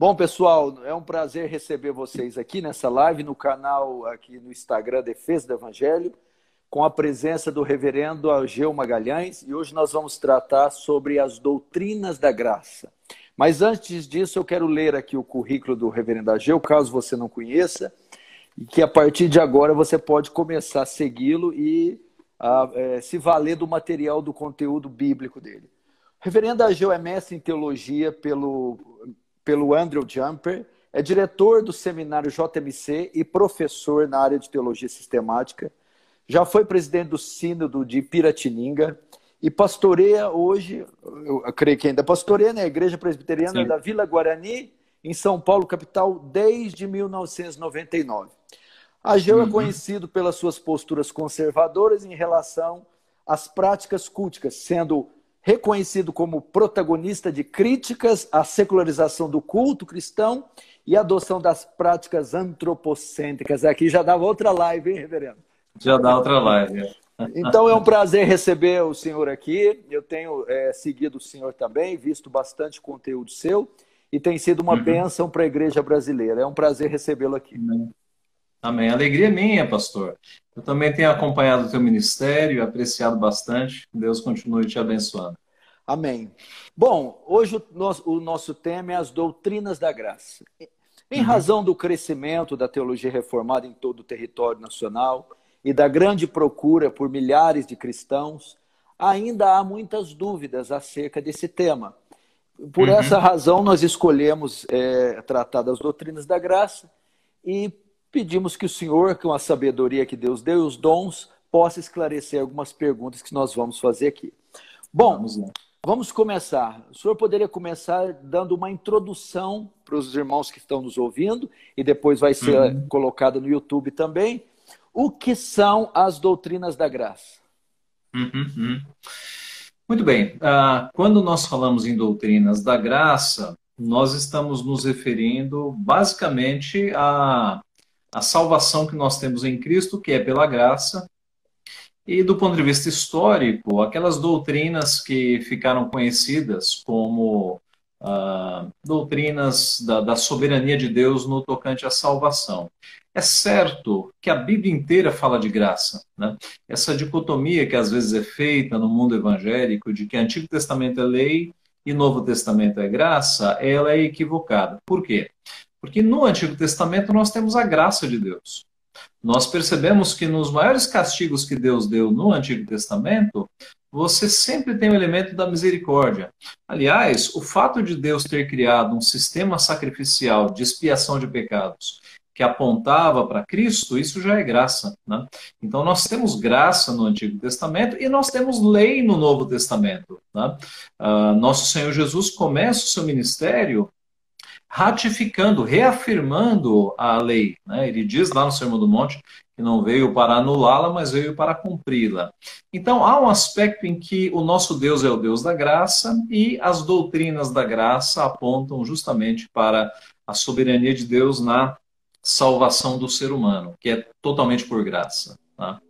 Bom, pessoal, é um prazer receber vocês aqui nessa live no canal aqui no Instagram Defesa do Evangelho, com a presença do reverendo Algeu Magalhães, e hoje nós vamos tratar sobre as doutrinas da graça. Mas antes disso, eu quero ler aqui o currículo do reverendo Ageu, caso você não conheça, e que a partir de agora você pode começar a segui-lo e a, é, se valer do material, do conteúdo bíblico dele. Reverendo Ageu é mestre em teologia pelo pelo Andrew Jumper, é diretor do seminário JMC e professor na área de teologia sistemática. Já foi presidente do Sínodo de Piratininga e pastoreia hoje, eu creio que ainda pastoreia, na né, Igreja Presbiteriana Sim. da Vila Guarani, em São Paulo, capital, desde 1999. Ageu é uhum. é conhecido pelas suas posturas conservadoras em relação às práticas culticas, sendo reconhecido como protagonista de críticas à secularização do culto cristão e adoção das práticas antropocêntricas. Aqui já dava outra live, hein, reverendo? Já dá outra live. Então é um prazer receber o senhor aqui. Eu tenho é, seguido o senhor também, visto bastante conteúdo seu e tem sido uma uhum. bênção para a igreja brasileira. É um prazer recebê-lo aqui. Amém. Amém. Alegria é minha, pastor. Eu também tenho acompanhado o teu ministério, apreciado bastante. Deus continue te abençoando. Amém. Bom, hoje o nosso, o nosso tema é as doutrinas da graça. Em uhum. razão do crescimento da teologia reformada em todo o território nacional e da grande procura por milhares de cristãos, ainda há muitas dúvidas acerca desse tema. Por uhum. essa razão, nós escolhemos é, tratar das doutrinas da graça e pedimos que o Senhor, com a sabedoria que Deus deu e os dons, possa esclarecer algumas perguntas que nós vamos fazer aqui. Bom, vamos, vamos começar. O senhor poderia começar dando uma introdução para os irmãos que estão nos ouvindo e depois vai ser uhum. colocado no YouTube também. O que são as doutrinas da graça? Uhum, uhum. Muito bem. Uh, quando nós falamos em doutrinas da graça, nós estamos nos referindo basicamente a a salvação que nós temos em Cristo, que é pela graça, e do ponto de vista histórico, aquelas doutrinas que ficaram conhecidas como ah, doutrinas da, da, soberania de Deus no tocante à salvação. É certo que a Bíblia inteira fala de graça. Né? Essa dicotomia que às vezes é feita no mundo evangélico de que Antigo Testamento é lei e Novo Testamento é graça, ela é equivocada. Por quê? Porque no Antigo Testamento nós temos a graça de Deus. Nós percebemos que nos maiores castigos que Deus deu no Antigo Testamento, você sempre tem o elemento da misericórdia. Aliás, o fato de Deus ter criado um sistema sacrificial de expiação de pecados que apontava para Cristo, isso já é graça. Né? Então, nós temos graça no Antigo Testamento e nós temos lei no Novo Testamento. Né? Uh, nosso Senhor Jesus começa o seu ministério ratificando, reafirmando a lei. Né? Ele diz lá no Sermão do Monte que não veio para anulá-la, mas veio para cumpri-la. Então, há um aspecto em que o nosso Deus é o Deus da graça e as doutrinas da graça apontam justamente para a soberania de Deus na salvação do ser humano, que é totalmente por graça. Tá?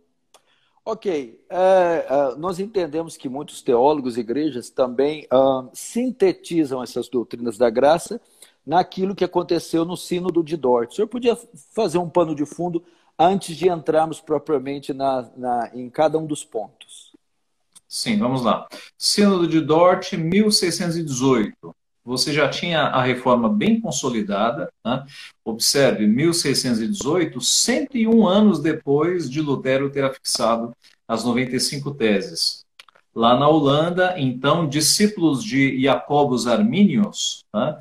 Ok, é, é, nós entendemos que muitos teólogos e igrejas também uh, sintetizam essas doutrinas da graça naquilo que aconteceu no Sínodo de Dort. O senhor podia fazer um pano de fundo antes de entrarmos propriamente na, na, em cada um dos pontos? Sim, vamos lá. Sínodo de Dort, 1618. Você já tinha a reforma bem consolidada. Né? Observe, 1618, 101 anos depois de Lutero ter afixado as 95 teses. Lá na Holanda, então, discípulos de Jacobus Arminius, né?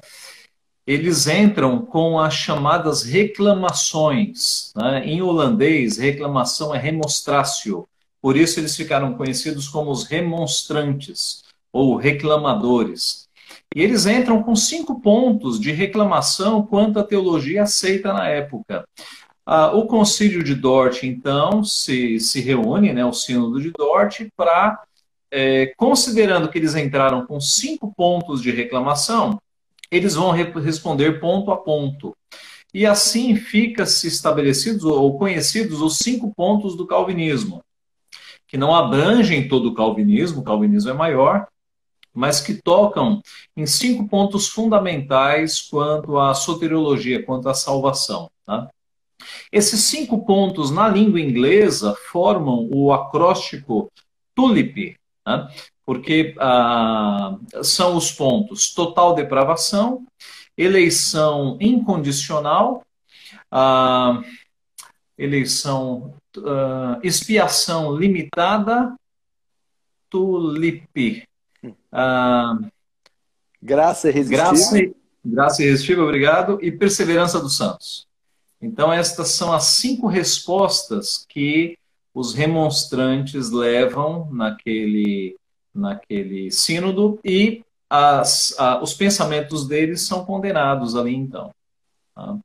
Eles entram com as chamadas reclamações. Né? Em holandês, reclamação é remonstratio. Por isso eles ficaram conhecidos como os remonstrantes ou reclamadores. E eles entram com cinco pontos de reclamação quanto à teologia aceita na época. Ah, o concílio de Dort, então, se, se reúne, né, o sínodo de Dort, para, é, considerando que eles entraram com cinco pontos de reclamação, eles vão responder ponto a ponto. E assim fica-se estabelecidos ou conhecidos os cinco pontos do calvinismo, que não abrangem todo o calvinismo, o calvinismo é maior, mas que tocam em cinco pontos fundamentais quanto à soteriologia, quanto à salvação. Tá? Esses cinco pontos na língua inglesa formam o acróstico TULIP, né? Porque ah, são os pontos total depravação, eleição incondicional, ah, eleição, ah, expiação limitada, TULIP. Ah, graça irresistível. Graça, graça irresistível, obrigado. E perseverança dos santos. Então, estas são as cinco respostas que os remonstrantes levam naquele, naquele sínodo e as, a, os pensamentos deles são condenados ali, então. Tá?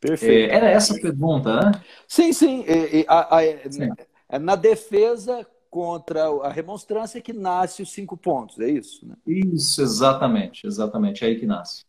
Perfeito. É, era essa a pergunta, né? Sim, sim. A, a, sim. É na defesa contra a remonstrância que nasce os cinco pontos, é isso? Né? Isso, exatamente, exatamente, é aí que nasce.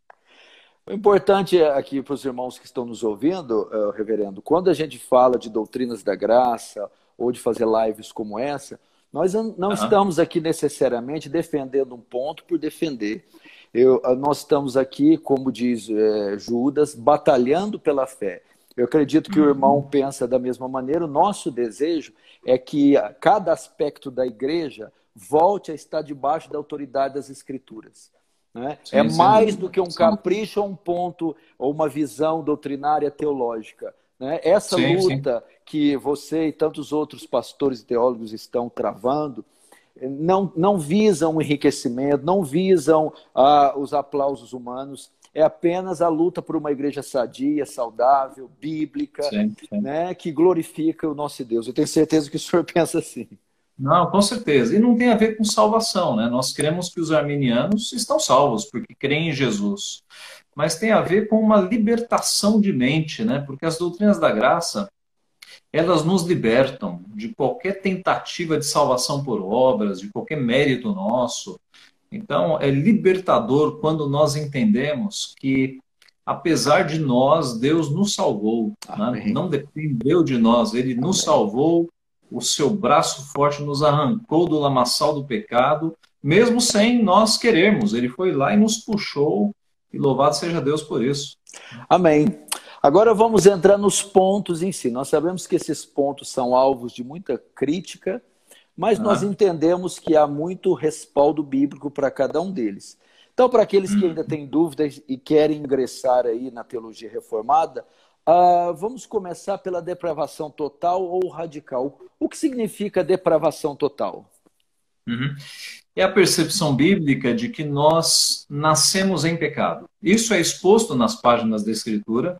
O importante aqui para os irmãos que estão nos ouvindo, reverendo, quando a gente fala de doutrinas da graça ou de fazer lives como essa, nós não uhum. estamos aqui necessariamente defendendo um ponto por defender. Eu, uh, nós estamos aqui, como diz uh, Judas, batalhando pela fé. Eu acredito que uhum. o irmão pensa da mesma maneira. O nosso desejo é que cada aspecto da igreja volte a estar debaixo da autoridade das Escrituras. Né? Sim, é mais sim. do que um capricho ou um ponto ou uma visão doutrinária teológica. Né? Essa sim, luta que você e tantos outros pastores e teólogos estão travando não, não visam o enriquecimento, não visam ah, os aplausos humanos, é apenas a luta por uma igreja sadia, saudável, bíblica, Né, que glorifica o nosso Deus. Eu tenho certeza que o senhor pensa assim. Não, com certeza. E não tem a ver com salvação, né? Nós cremos que os arminianos estão salvos porque creem em Jesus. Mas tem a ver com uma libertação de mente, né? Porque as doutrinas da graça, elas nos libertam de qualquer tentativa de salvação por obras, de qualquer mérito nosso. Então, é libertador quando nós entendemos que apesar de nós, Deus nos salvou. Né? Não dependeu de nós, Ele nos salvou o seu braço forte nos arrancou do lamaçal do pecado, mesmo sem nós querermos. Ele foi lá e nos puxou, e louvado seja Deus por isso. Amém. Agora vamos entrar nos pontos em si. Nós sabemos que esses pontos são alvos de muita crítica, mas ah. nós entendemos que há muito respaldo bíblico para cada um deles. Então, para aqueles que ainda têm dúvidas e querem ingressar aí na teologia reformada, Uh, vamos começar pela depravação total ou radical. O que significa depravação total? Uhum. É a percepção bíblica de que nós nascemos em pecado. Isso é exposto nas páginas da Escritura.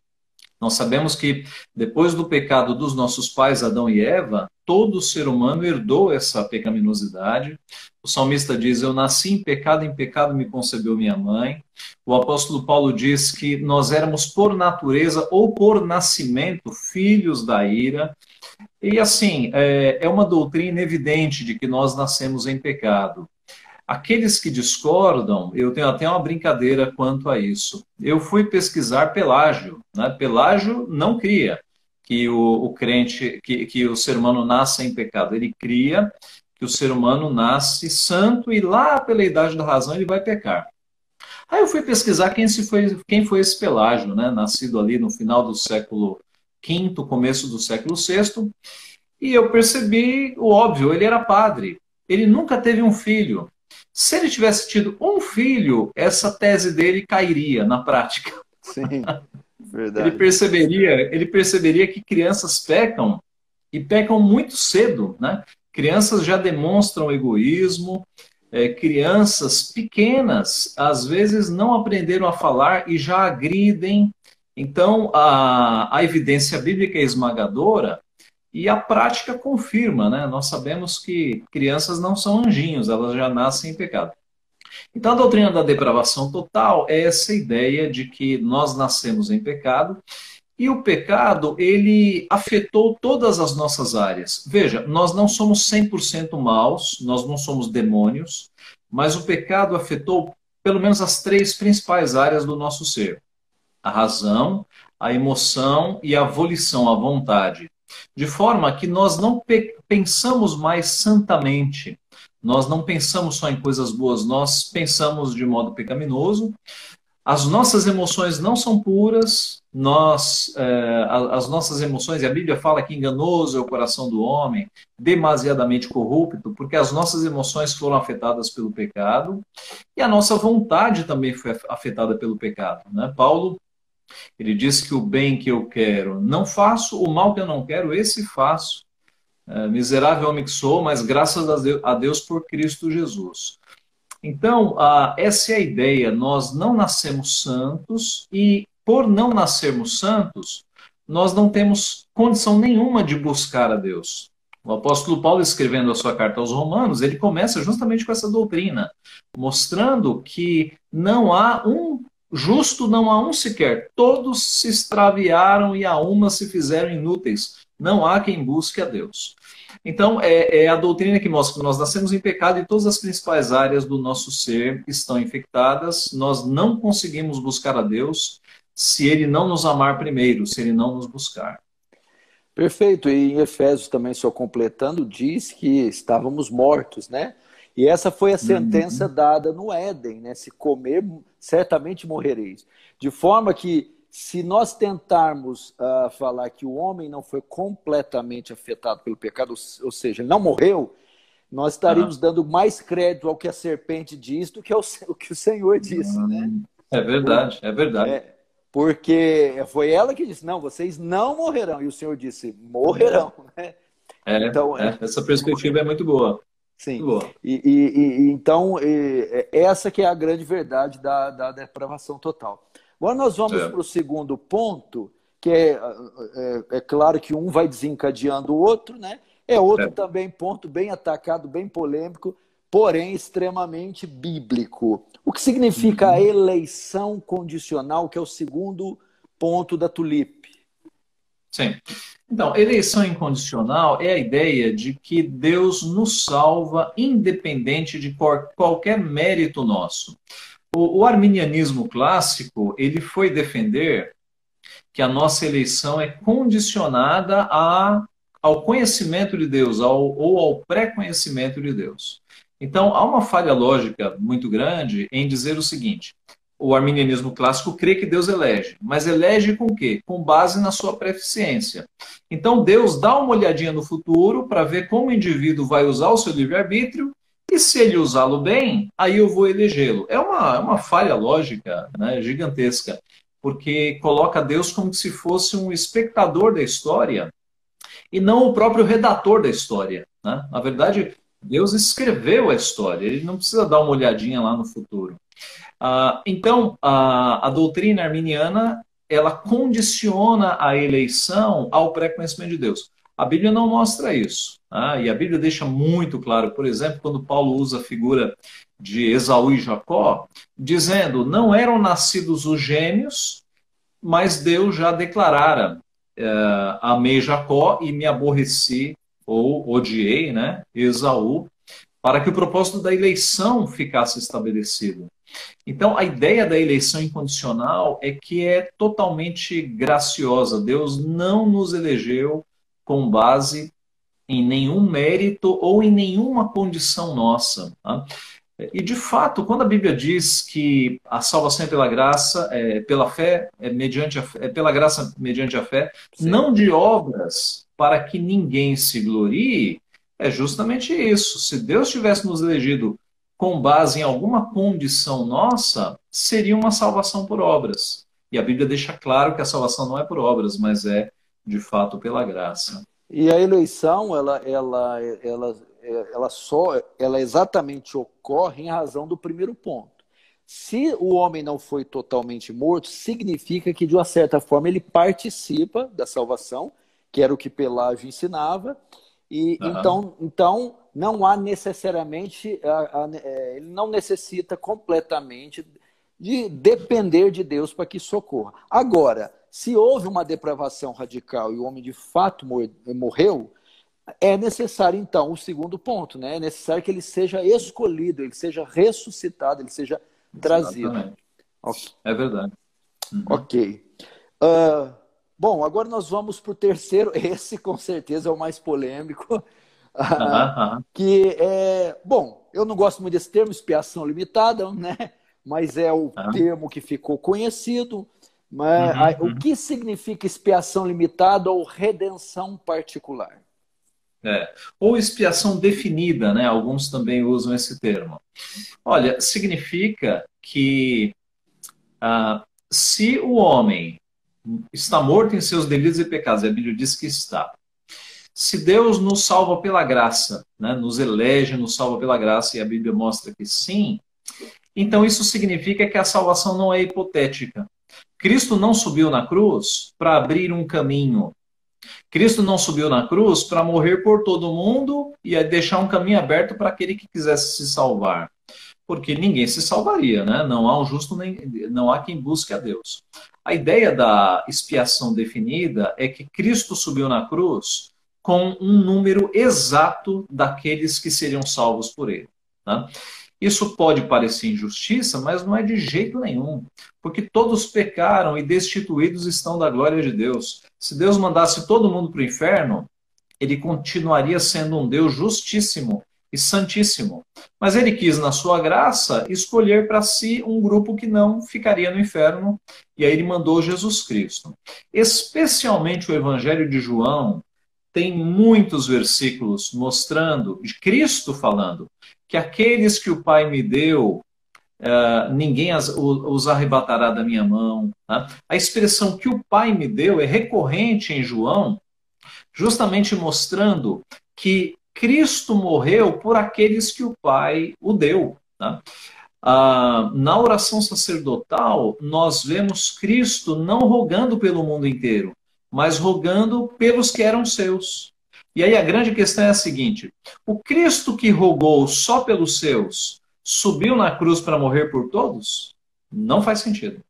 Nós sabemos que depois do pecado dos nossos pais Adão e Eva, todo ser humano herdou essa pecaminosidade. O salmista diz: Eu nasci em pecado, em pecado me concebeu minha mãe. O apóstolo Paulo diz que nós éramos por natureza ou por nascimento filhos da ira. E assim, é, é uma doutrina evidente de que nós nascemos em pecado. Aqueles que discordam, eu tenho até uma brincadeira quanto a isso. Eu fui pesquisar Pelágio. Né? Pelágio não cria que o, o crente, que, que o ser humano nasce em pecado. Ele cria que o ser humano nasce santo e lá pela idade da razão ele vai pecar. Aí eu fui pesquisar quem, se foi, quem foi esse Pelágio, né? nascido ali no final do século V, começo do século VI, e eu percebi o óbvio, ele era padre. Ele nunca teve um filho. Se ele tivesse tido um filho, essa tese dele cairia na prática. Sim, verdade. Ele perceberia, ele perceberia que crianças pecam e pecam muito cedo, né? Crianças já demonstram egoísmo, é, crianças pequenas às vezes não aprenderam a falar e já agridem. Então a, a evidência bíblica é esmagadora e a prática confirma, né? Nós sabemos que crianças não são anjinhos, elas já nascem em pecado. Então, a doutrina da depravação total é essa ideia de que nós nascemos em pecado e o pecado, ele afetou todas as nossas áreas. Veja, nós não somos 100% maus, nós não somos demônios, mas o pecado afetou pelo menos as três principais áreas do nosso ser: a razão, a emoção e a volição, a vontade de forma que nós não pensamos mais santamente, Nós não pensamos só em coisas boas, nós pensamos de modo pecaminoso. As nossas emoções não são puras, nós, é, as nossas emoções, e a Bíblia fala que enganoso é o coração do homem, demasiadamente corrupto, porque as nossas emoções foram afetadas pelo pecado e a nossa vontade também foi afetada pelo pecado. Né? Paulo, ele diz que o bem que eu quero não faço, o mal que eu não quero, esse faço. É, miserável homem que sou, mas graças a Deus por Cristo Jesus. Então, essa é a ideia. Nós não nascemos santos e por não nascermos santos, nós não temos condição nenhuma de buscar a Deus. O apóstolo Paulo, escrevendo a sua carta aos Romanos, ele começa justamente com essa doutrina, mostrando que não há um justo, não há um sequer. Todos se extraviaram e a uma se fizeram inúteis. Não há quem busque a Deus. Então, é, é, a doutrina que mostra que nós nascemos em pecado e todas as principais áreas do nosso ser estão infectadas. Nós não conseguimos buscar a Deus se ele não nos amar primeiro, se ele não nos buscar. Perfeito. E em Efésios também, só completando, diz que estávamos mortos, né? E essa foi a sentença uhum. dada no Éden, né? Se comer, certamente morrereis. De forma que, se nós tentarmos uh, falar que o homem não foi completamente afetado pelo pecado, ou seja, ele não morreu, nós estaríamos uhum. dando mais crédito ao que a serpente diz do que ao, o que o Senhor disse, uhum. né? É verdade, é verdade. É, porque foi ela que disse: não, vocês não morrerão. E o Senhor disse: morrerão. Né? É, então, é, essa perspectiva é muito boa. Sim. E, e, e, então, e, essa que é a grande verdade da, da depravação total. Agora nós vamos é. para o segundo ponto, que é, é, é, claro que um vai desencadeando o outro, né? É outro é. também ponto bem atacado, bem polêmico, porém extremamente bíblico. O que significa a uhum. eleição condicional, que é o segundo ponto da Tulip? Sim. Então, eleição incondicional é a ideia de que Deus nos salva independente de qualquer mérito nosso. O, o arminianismo clássico, ele foi defender que a nossa eleição é condicionada a, ao conhecimento de Deus, ao, ou ao pré-conhecimento de Deus. Então, há uma falha lógica muito grande em dizer o seguinte: o arminianismo clássico crê que Deus elege, mas elege com quê? Com base na sua preficiência. Então, Deus dá uma olhadinha no futuro para ver como o indivíduo vai usar o seu livre-arbítrio e se ele usá-lo bem, aí eu vou elegê-lo. É uma, é uma falha lógica né, gigantesca, porque coloca Deus como se fosse um espectador da história e não o próprio redator da história. Né? Na verdade, Deus escreveu a história, ele não precisa dar uma olhadinha lá no futuro. Ah, então, a, a doutrina arminiana ela condiciona a eleição ao pré-conhecimento de Deus. A Bíblia não mostra isso. Tá? E a Bíblia deixa muito claro, por exemplo, quando Paulo usa a figura de Esaú e Jacó, dizendo: não eram nascidos os gêmeos, mas Deus já declarara: eh, amei Jacó e me aborreci ou odiei, né, Esaú, para que o propósito da eleição ficasse estabelecido. Então, a ideia da eleição incondicional é que é totalmente graciosa. Deus não nos elegeu com base em nenhum mérito ou em nenhuma condição nossa. Tá? E de fato, quando a Bíblia diz que a salvação é pela graça, é pela fé, é mediante a, é pela graça mediante a fé, Sim. não de obras, para que ninguém se glorie, é justamente isso. Se Deus tivesse nos elegido com base em alguma condição nossa, seria uma salvação por obras. E a Bíblia deixa claro que a salvação não é por obras, mas é de fato pela graça. E a eleição, ela, ela, ela, ela só, ela exatamente ocorre em razão do primeiro ponto. Se o homem não foi totalmente morto, significa que de uma certa forma ele participa da salvação que era o que Pelágio ensinava. E uhum. então, então não há necessariamente, é, ele não necessita completamente de depender de Deus para que socorra. Agora, se houve uma depravação radical e o homem de fato morreu, é necessário então o segundo ponto, né? É necessário que ele seja escolhido, ele seja ressuscitado, ele seja trazido. Okay. É verdade. Uhum. Ok. Uh, Bom, agora nós vamos para o terceiro. Esse, com certeza, é o mais polêmico. que é, bom, eu não gosto muito desse termo, expiação limitada, né? Mas é o termo que ficou conhecido. Mas uhum, o que significa expiação limitada ou redenção particular? É. Ou expiação definida, né? Alguns também usam esse termo. Olha, significa que ah, se o homem está morto em seus delitos e pecados, a Bíblia diz que está. Se Deus nos salva pela graça, né? nos elege, nos salva pela graça, e a Bíblia mostra que sim, então isso significa que a salvação não é hipotética. Cristo não subiu na cruz para abrir um caminho Cristo não subiu na cruz para morrer por todo mundo e deixar um caminho aberto para aquele que quisesse se salvar. Porque ninguém se salvaria, né? Não há um justo nem não há quem busque a Deus. A ideia da expiação definida é que Cristo subiu na cruz com um número exato daqueles que seriam salvos por ele. Né? Isso pode parecer injustiça, mas não é de jeito nenhum, porque todos pecaram e destituídos estão da glória de Deus. Se Deus mandasse todo mundo para o inferno, ele continuaria sendo um Deus justíssimo e santíssimo. Mas ele quis, na sua graça, escolher para si um grupo que não ficaria no inferno, e aí ele mandou Jesus Cristo. Especialmente o Evangelho de João tem muitos versículos mostrando, de Cristo falando, que aqueles que o Pai me deu, uh, ninguém as, os arrebatará da minha mão. Tá? A expressão que o Pai me deu é recorrente em João, justamente mostrando que Cristo morreu por aqueles que o Pai o deu. Tá? Uh, na oração sacerdotal, nós vemos Cristo não rogando pelo mundo inteiro, mas rogando pelos que eram seus. E aí a grande questão é a seguinte: o Cristo que rogou só pelos seus subiu na cruz para morrer por todos? Não faz sentido.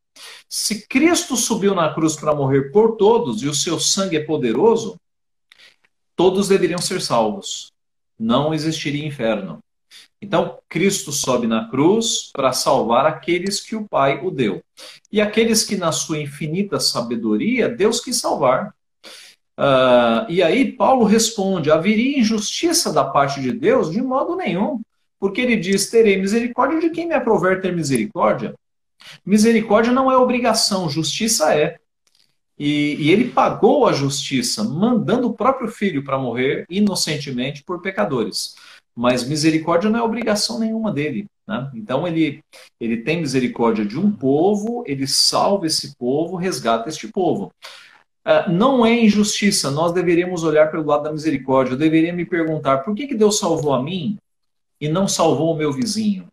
Se Cristo subiu na cruz para morrer por todos e o seu sangue é poderoso, todos deveriam ser salvos. Não existiria inferno. Então, Cristo sobe na cruz para salvar aqueles que o Pai o deu. E aqueles que, na sua infinita sabedoria, Deus quis salvar. Uh, e aí Paulo responde: haveria injustiça da parte de Deus? De modo nenhum. Porque ele diz: terei misericórdia de quem me aprover ter misericórdia. Misericórdia não é obrigação, justiça é. E, e ele pagou a justiça, mandando o próprio filho para morrer inocentemente por pecadores. Mas misericórdia não é obrigação nenhuma dele. Né? Então ele, ele tem misericórdia de um povo, ele salva esse povo, resgata este povo. Ah, não é injustiça, nós deveríamos olhar pelo lado da misericórdia. Eu deveria me perguntar por que, que Deus salvou a mim e não salvou o meu vizinho?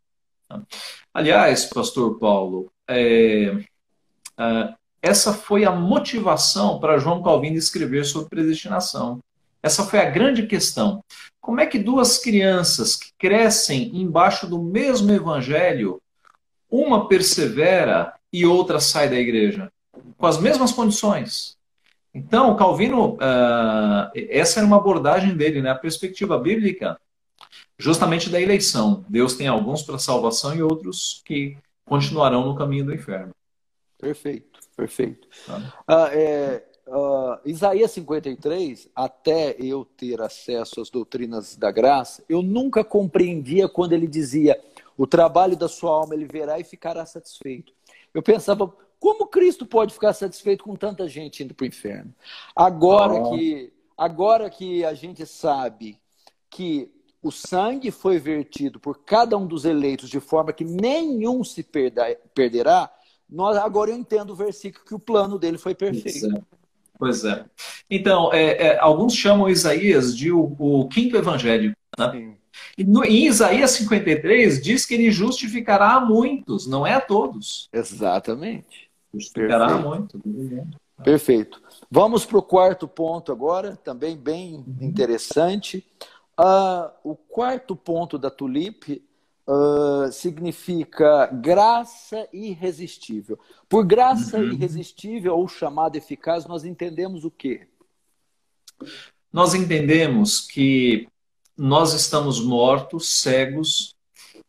Aliás, Pastor Paulo, é, é, essa foi a motivação para João Calvino escrever sobre predestinação. Essa foi a grande questão. Como é que duas crianças que crescem embaixo do mesmo evangelho, uma persevera e outra sai da igreja? Com as mesmas condições. Então, Calvino, uh, essa era uma abordagem dele, né? a perspectiva bíblica, justamente da eleição. Deus tem alguns para salvação e outros que continuarão no caminho do inferno. Perfeito, perfeito. Tá. Uh, é, uh, Isaías 53, até eu ter acesso às doutrinas da graça, eu nunca compreendia quando ele dizia: o trabalho da sua alma ele verá e ficará satisfeito. Eu pensava, como Cristo pode ficar satisfeito com tanta gente indo para o inferno? Agora, oh. que, agora que a gente sabe que o sangue foi vertido por cada um dos eleitos de forma que nenhum se perda, perderá, nós, agora eu entendo o versículo que o plano dele foi perfeito. Pois é. Então, é, é, alguns chamam Isaías de o, o quinto evangelho. Né? E no, em Isaías 53 diz que ele justificará a muitos, não é a todos. Exatamente. Justificará muito. Perfeito. Vamos para o quarto ponto agora, também bem uhum. interessante. Uh, o quarto ponto da Tulip uh, significa graça irresistível. Por graça uhum. irresistível ou chamada eficaz, nós entendemos o quê? Nós entendemos que nós estamos mortos, cegos,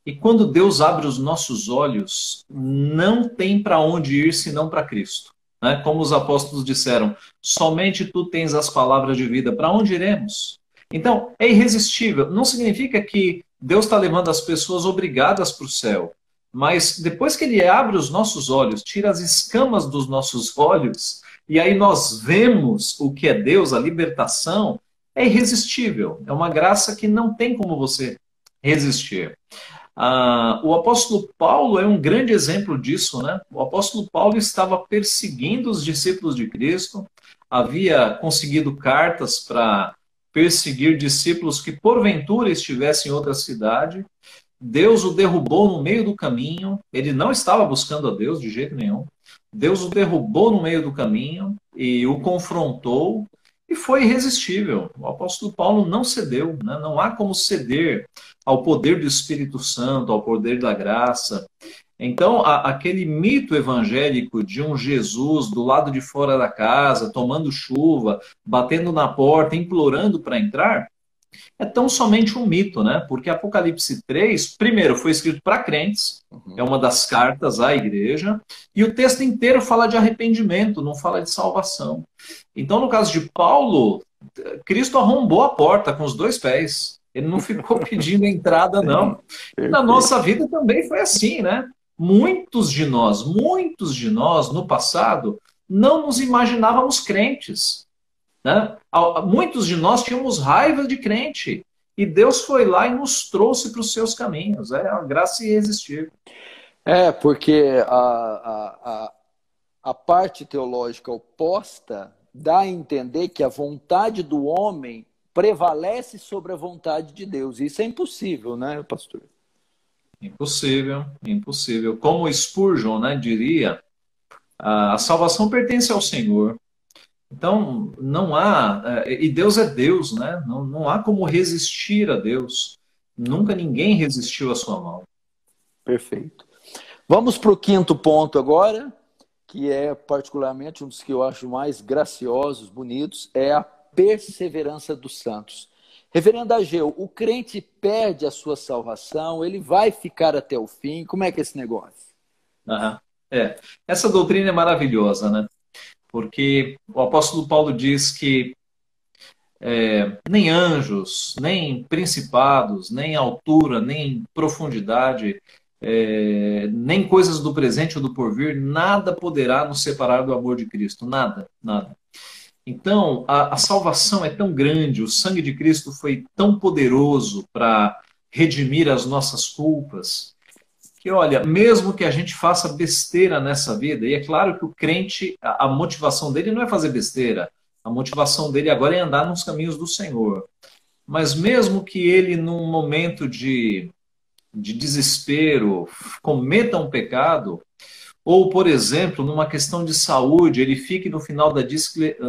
e quando Deus abre os nossos olhos, não tem para onde ir senão para Cristo. Né? Como os apóstolos disseram, somente tu tens as palavras de vida. Para onde iremos? Então, é irresistível. Não significa que Deus está levando as pessoas obrigadas para o céu. Mas depois que ele abre os nossos olhos, tira as escamas dos nossos olhos, e aí nós vemos o que é Deus, a libertação, é irresistível. É uma graça que não tem como você resistir. Ah, o apóstolo Paulo é um grande exemplo disso, né? O apóstolo Paulo estava perseguindo os discípulos de Cristo, havia conseguido cartas para perseguir discípulos que porventura estivessem em outra cidade. Deus o derrubou no meio do caminho, ele não estava buscando a Deus de jeito nenhum. Deus o derrubou no meio do caminho e o confrontou e foi irresistível. O apóstolo Paulo não cedeu, né? não há como ceder ao poder do Espírito Santo, ao poder da graça. Então, a, aquele mito evangélico de um Jesus do lado de fora da casa, tomando chuva, batendo na porta, implorando para entrar, é tão somente um mito, né? Porque Apocalipse 3, primeiro, foi escrito para crentes, uhum. é uma das cartas à igreja, e o texto inteiro fala de arrependimento, não fala de salvação. Então, no caso de Paulo, Cristo arrombou a porta com os dois pés. Ele não ficou pedindo entrada, não. Na nossa vida também foi assim, né? Muitos de nós, muitos de nós no passado, não nos imaginávamos crentes. Né? Muitos de nós tínhamos raiva de crente. E Deus foi lá e nos trouxe para os seus caminhos. É uma graça irresistível. É, porque a, a, a, a parte teológica oposta dá a entender que a vontade do homem prevalece sobre a vontade de Deus. Isso é impossível, né, pastor? Impossível, impossível. Como Spurgeon né, diria, a salvação pertence ao Senhor. Então, não há. É, e Deus é Deus, né? Não, não há como resistir a Deus. Nunca ninguém resistiu à sua mão. Perfeito. Vamos para o quinto ponto agora, que é particularmente um dos que eu acho mais graciosos, bonitos, é a perseverança dos santos. Reverendo Ageu, o crente perde a sua salvação, ele vai ficar até o fim. Como é que é esse negócio? Uhum. É. Essa doutrina é maravilhosa, né? porque o apóstolo Paulo diz que é, nem anjos, nem principados, nem altura, nem profundidade, é, nem coisas do presente ou do porvir, nada poderá nos separar do amor de Cristo. Nada, nada. Então, a, a salvação é tão grande, o sangue de Cristo foi tão poderoso para redimir as nossas culpas, que, olha, mesmo que a gente faça besteira nessa vida, e é claro que o crente, a, a motivação dele não é fazer besteira, a motivação dele agora é andar nos caminhos do Senhor. Mas mesmo que ele, num momento de, de desespero, cometa um pecado, ou, por exemplo, numa questão de saúde, ele fique no final da,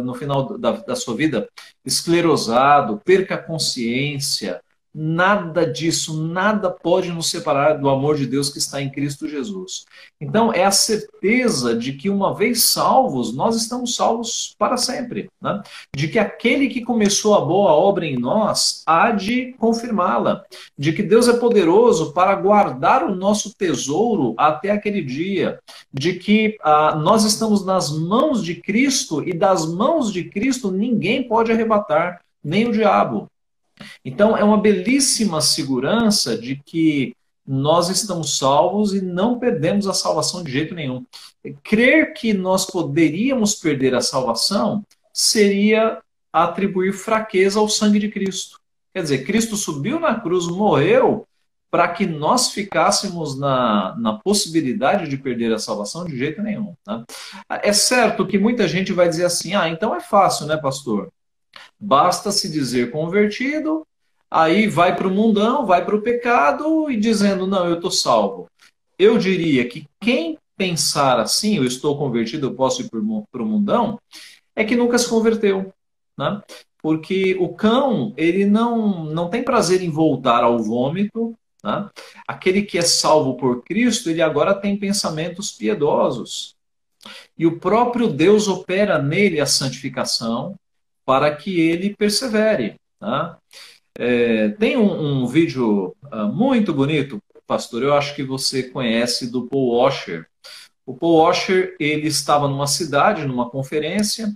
no final da, da sua vida esclerosado, perca a consciência, Nada disso, nada pode nos separar do amor de Deus que está em Cristo Jesus. Então, é a certeza de que, uma vez salvos, nós estamos salvos para sempre. Né? De que aquele que começou a boa obra em nós há de confirmá-la. De que Deus é poderoso para guardar o nosso tesouro até aquele dia. De que ah, nós estamos nas mãos de Cristo e das mãos de Cristo ninguém pode arrebatar, nem o diabo. Então, é uma belíssima segurança de que nós estamos salvos e não perdemos a salvação de jeito nenhum. Crer que nós poderíamos perder a salvação seria atribuir fraqueza ao sangue de Cristo. Quer dizer, Cristo subiu na cruz, morreu para que nós ficássemos na, na possibilidade de perder a salvação de jeito nenhum. Né? É certo que muita gente vai dizer assim: ah, então é fácil, né, pastor? Basta se dizer convertido, aí vai para o mundão, vai para o pecado e dizendo, não, eu estou salvo. Eu diria que quem pensar assim, eu estou convertido, eu posso ir para o mundão, é que nunca se converteu. Né? Porque o cão, ele não, não tem prazer em voltar ao vômito. Né? Aquele que é salvo por Cristo, ele agora tem pensamentos piedosos. E o próprio Deus opera nele a santificação, para que ele persevere. Tá? É, tem um, um vídeo uh, muito bonito, pastor, eu acho que você conhece, do Paul Washer. O Paul Washer, ele estava numa cidade, numa conferência,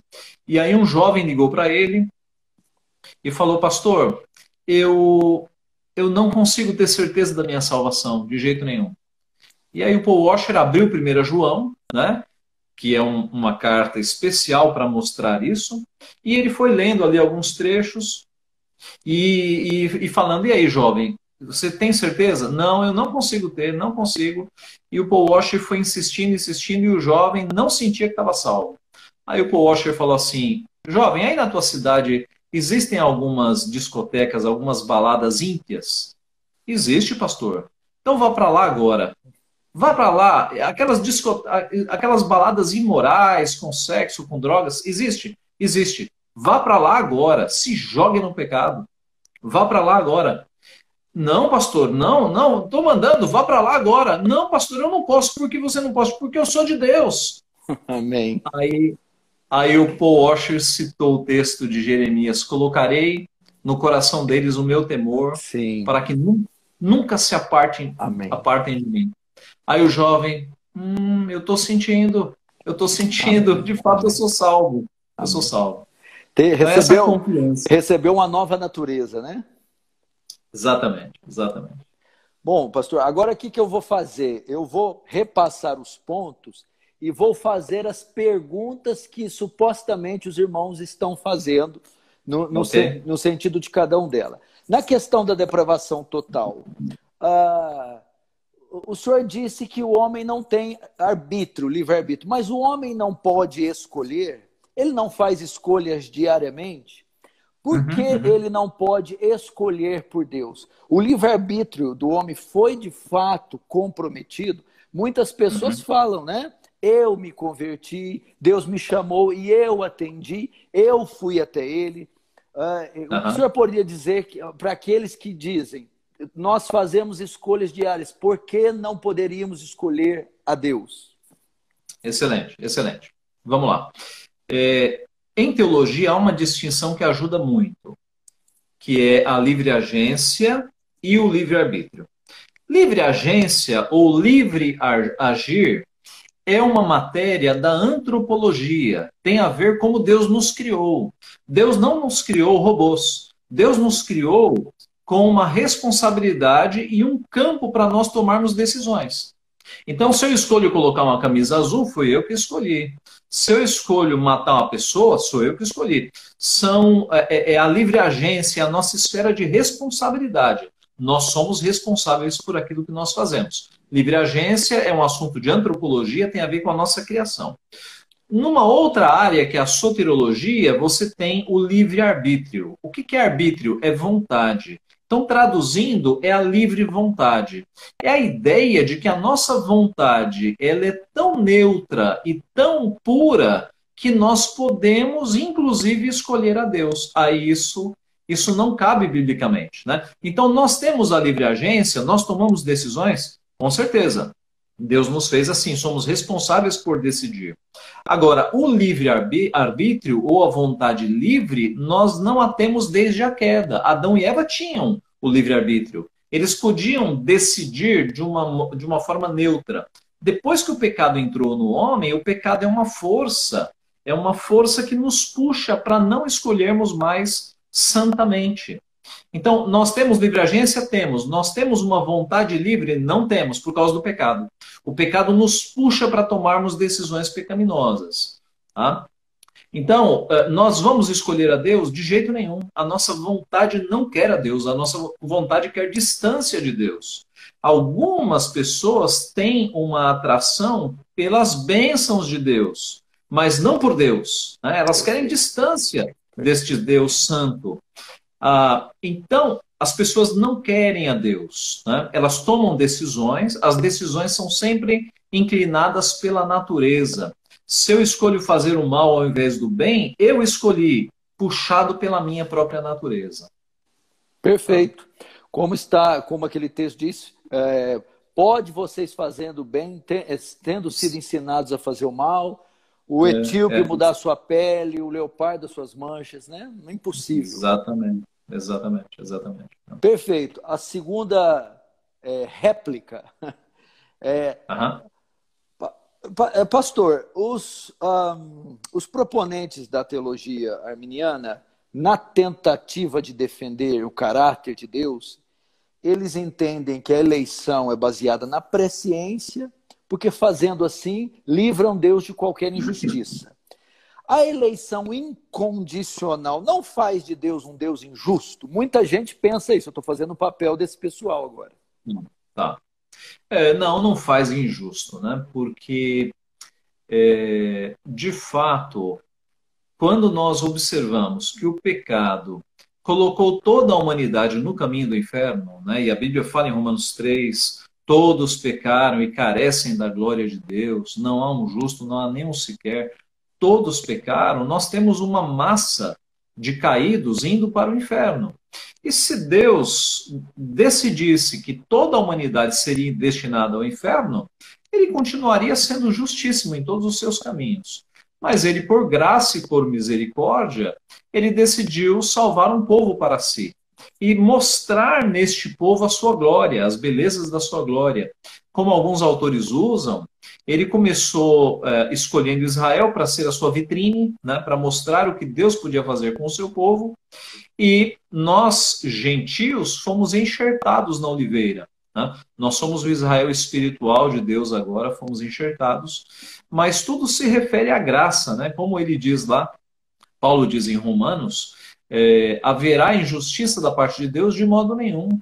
e aí um jovem ligou para ele e falou: Pastor, eu, eu não consigo ter certeza da minha salvação, de jeito nenhum. E aí o Paul Washer abriu primeiro a João, né? Que é um, uma carta especial para mostrar isso, e ele foi lendo ali alguns trechos e, e, e falando: e aí, jovem, você tem certeza? Não, eu não consigo ter, não consigo. E o Paul Washer foi insistindo, insistindo, e o jovem não sentia que estava salvo. Aí o Paul Washer falou assim: Jovem, aí na tua cidade existem algumas discotecas, algumas baladas ímpias? Existe, pastor. Então vá para lá agora. Vá para lá. Aquelas, disco... Aquelas baladas imorais, com sexo, com drogas, existe? Existe. Vá para lá agora. Se jogue no pecado. Vá para lá agora. Não, pastor, não, não, estou mandando, vá para lá agora. Não, pastor, eu não posso. Por que você não pode? Porque eu sou de Deus. Amém. Aí, aí o Paul Washer citou o texto de Jeremias: Colocarei no coração deles o meu temor, Sim. para que nunca se apartem, Amém. apartem de mim. Aí o jovem, hum, eu estou sentindo, eu estou sentindo, Amém. de fato eu sou salvo. Eu sou salvo. Te, então, recebeu, recebeu uma nova natureza, né? Exatamente, exatamente. Bom, pastor, agora o que, que eu vou fazer? Eu vou repassar os pontos e vou fazer as perguntas que supostamente os irmãos estão fazendo no, no, okay. no sentido de cada um delas. Na questão da depravação total, uh, o senhor disse que o homem não tem arbítrio, livre-arbítrio, mas o homem não pode escolher, ele não faz escolhas diariamente. Por uhum, que uhum. ele não pode escolher por Deus? O livre-arbítrio do homem foi de fato comprometido. Muitas pessoas uhum. falam, né? Eu me converti, Deus me chamou e eu atendi, eu fui até ele. Uh, o senhor poderia dizer para aqueles que dizem, nós fazemos escolhas diárias, por que não poderíamos escolher a Deus? Excelente, excelente. Vamos lá. É, em teologia há uma distinção que ajuda muito, que é a livre agência e o livre arbítrio. Livre agência ou livre agir é uma matéria da antropologia, tem a ver como Deus nos criou. Deus não nos criou robôs. Deus nos criou com uma responsabilidade e um campo para nós tomarmos decisões. Então, se eu escolho colocar uma camisa azul, fui eu que escolhi. Se eu escolho matar uma pessoa, sou eu que escolhi. São, é, é, é a livre agência, a nossa esfera de responsabilidade. Nós somos responsáveis por aquilo que nós fazemos. Livre agência é um assunto de antropologia, tem a ver com a nossa criação. Numa outra área, que é a soterologia, você tem o livre-arbítrio. O que é arbítrio? É vontade. Então, traduzindo, é a livre vontade. É a ideia de que a nossa vontade ela é tão neutra e tão pura que nós podemos, inclusive, escolher a Deus. A isso, isso não cabe biblicamente. Né? Então, nós temos a livre agência, nós tomamos decisões, com certeza. Deus nos fez assim, somos responsáveis por decidir. Agora, o livre-arbítrio ou a vontade livre, nós não a temos desde a queda. Adão e Eva tinham o livre-arbítrio. Eles podiam decidir de uma, de uma forma neutra. Depois que o pecado entrou no homem, o pecado é uma força. É uma força que nos puxa para não escolhermos mais santamente. Então, nós temos livre agência? Temos. Nós temos uma vontade livre? Não temos, por causa do pecado. O pecado nos puxa para tomarmos decisões pecaminosas. Tá? Então, eh, nós vamos escolher a Deus? De jeito nenhum. A nossa vontade não quer a Deus, a nossa vontade quer distância de Deus. Algumas pessoas têm uma atração pelas bênçãos de Deus, mas não por Deus. Né? Elas querem distância deste Deus santo. Ah, então, as pessoas não querem a Deus. Né? Elas tomam decisões, as decisões são sempre inclinadas pela natureza. Se eu escolho fazer o mal ao invés do bem, eu escolhi, puxado pela minha própria natureza. Perfeito. Como está, como aquele texto diz, é, pode vocês fazendo bem, tendo sido ensinados a fazer o mal, o é, etíope é, é. mudar sua pele, o leopardo as suas manchas, né? Impossível. Exatamente. Exatamente, exatamente. Perfeito. A segunda é, réplica é. Pastor, os, um, os proponentes da teologia arminiana na tentativa de defender o caráter de Deus, eles entendem que a eleição é baseada na presciência, porque fazendo assim, livram Deus de qualquer injustiça. A eleição incondicional não faz de Deus um Deus injusto. Muita gente pensa isso. Eu estou fazendo o papel desse pessoal agora. Tá. É, não, não faz injusto, né? Porque, é, de fato, quando nós observamos que o pecado colocou toda a humanidade no caminho do inferno, né? e a Bíblia fala em Romanos 3, todos pecaram e carecem da glória de Deus, não há um justo, não há nenhum sequer, todos pecaram, nós temos uma massa de caídos indo para o inferno. E se Deus decidisse que toda a humanidade seria destinada ao inferno, ele continuaria sendo justíssimo em todos os seus caminhos. Mas ele, por graça e por misericórdia, ele decidiu salvar um povo para si e mostrar neste povo a sua glória, as belezas da sua glória. Como alguns autores usam, ele começou uh, escolhendo Israel para ser a sua vitrine, né, para mostrar o que Deus podia fazer com o seu povo, e nós, gentios, fomos enxertados na oliveira. Né? Nós somos o Israel espiritual de Deus agora, fomos enxertados, mas tudo se refere à graça, né? como ele diz lá, Paulo diz em Romanos, é, haverá injustiça da parte de Deus de modo nenhum.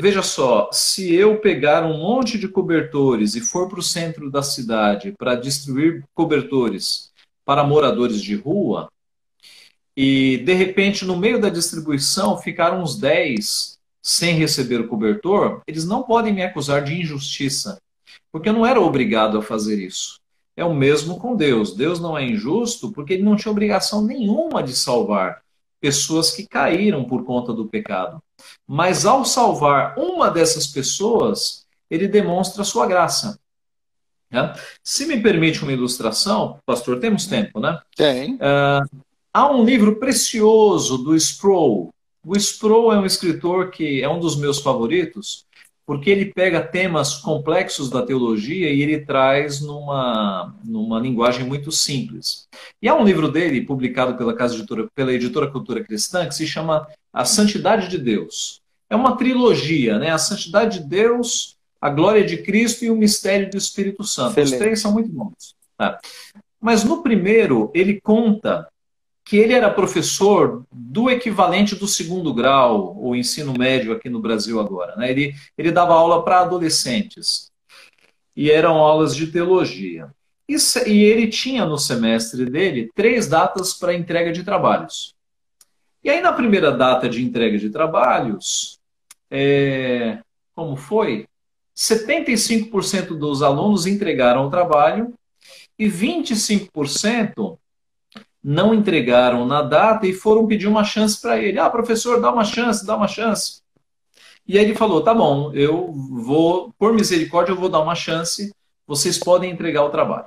Veja só, se eu pegar um monte de cobertores e for para o centro da cidade para distribuir cobertores para moradores de rua, e de repente no meio da distribuição ficaram uns 10 sem receber o cobertor, eles não podem me acusar de injustiça, porque eu não era obrigado a fazer isso. É o mesmo com Deus. Deus não é injusto porque ele não tinha obrigação nenhuma de salvar pessoas que caíram por conta do pecado. Mas ao salvar uma dessas pessoas, ele demonstra a sua graça. Né? Se me permite uma ilustração, pastor, temos tempo, né? Tem. Uh, há um livro precioso do Sproul. O Sproul é um escritor que é um dos meus favoritos, porque ele pega temas complexos da teologia e ele traz numa, numa linguagem muito simples. E há um livro dele, publicado pela, casa editora, pela editora Cultura Cristã, que se chama A Santidade de Deus. É uma trilogia, né? A Santidade de Deus, a Glória de Cristo e o Mistério do Espírito Santo. Excelente. Os três são muito bons. Tá? Mas no primeiro, ele conta que ele era professor do equivalente do segundo grau, ou ensino médio aqui no Brasil agora. Né? Ele, ele dava aula para adolescentes. E eram aulas de teologia. E, e ele tinha no semestre dele três datas para entrega de trabalhos. E aí, na primeira data de entrega de trabalhos, é, como foi? 75% dos alunos entregaram o trabalho e 25% não entregaram na data e foram pedir uma chance para ele. Ah, professor, dá uma chance, dá uma chance. E aí ele falou: tá bom, eu vou, por misericórdia, eu vou dar uma chance, vocês podem entregar o trabalho.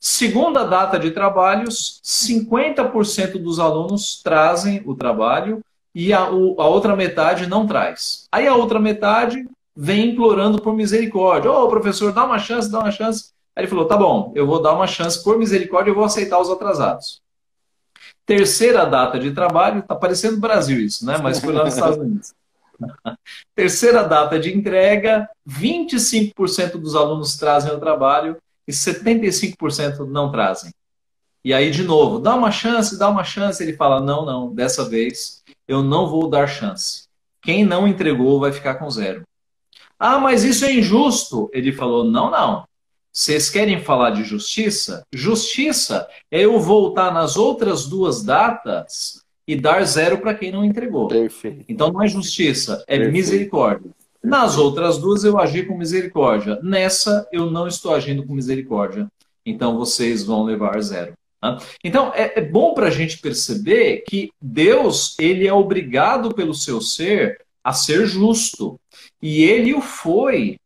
Segunda data de trabalhos, 50% dos alunos trazem o trabalho e a, o, a, outra metade não traz. Aí a outra metade vem implorando por misericórdia. Ô, oh, professor, dá uma chance, dá uma chance. Aí ele falou: tá bom, eu vou dar uma chance por misericórdia, eu vou aceitar os atrasados. Terceira data de trabalho, está parecendo Brasil isso, né? Mas foi lá nos Estados Unidos. Terceira data de entrega, 25% dos alunos trazem o trabalho e 75% não trazem. E aí, de novo, dá uma chance, dá uma chance. Ele fala: não, não, dessa vez eu não vou dar chance. Quem não entregou vai ficar com zero. Ah, mas isso é injusto. Ele falou: não, não. Vocês querem falar de justiça? Justiça é eu voltar nas outras duas datas e dar zero para quem não entregou. Perfeito. Então não é justiça, é Perfeito. misericórdia. Nas outras duas eu agi com misericórdia. Nessa eu não estou agindo com misericórdia. Então vocês vão levar zero. Tá? Então é, é bom para a gente perceber que Deus ele é obrigado pelo seu ser a ser justo. E ele o foi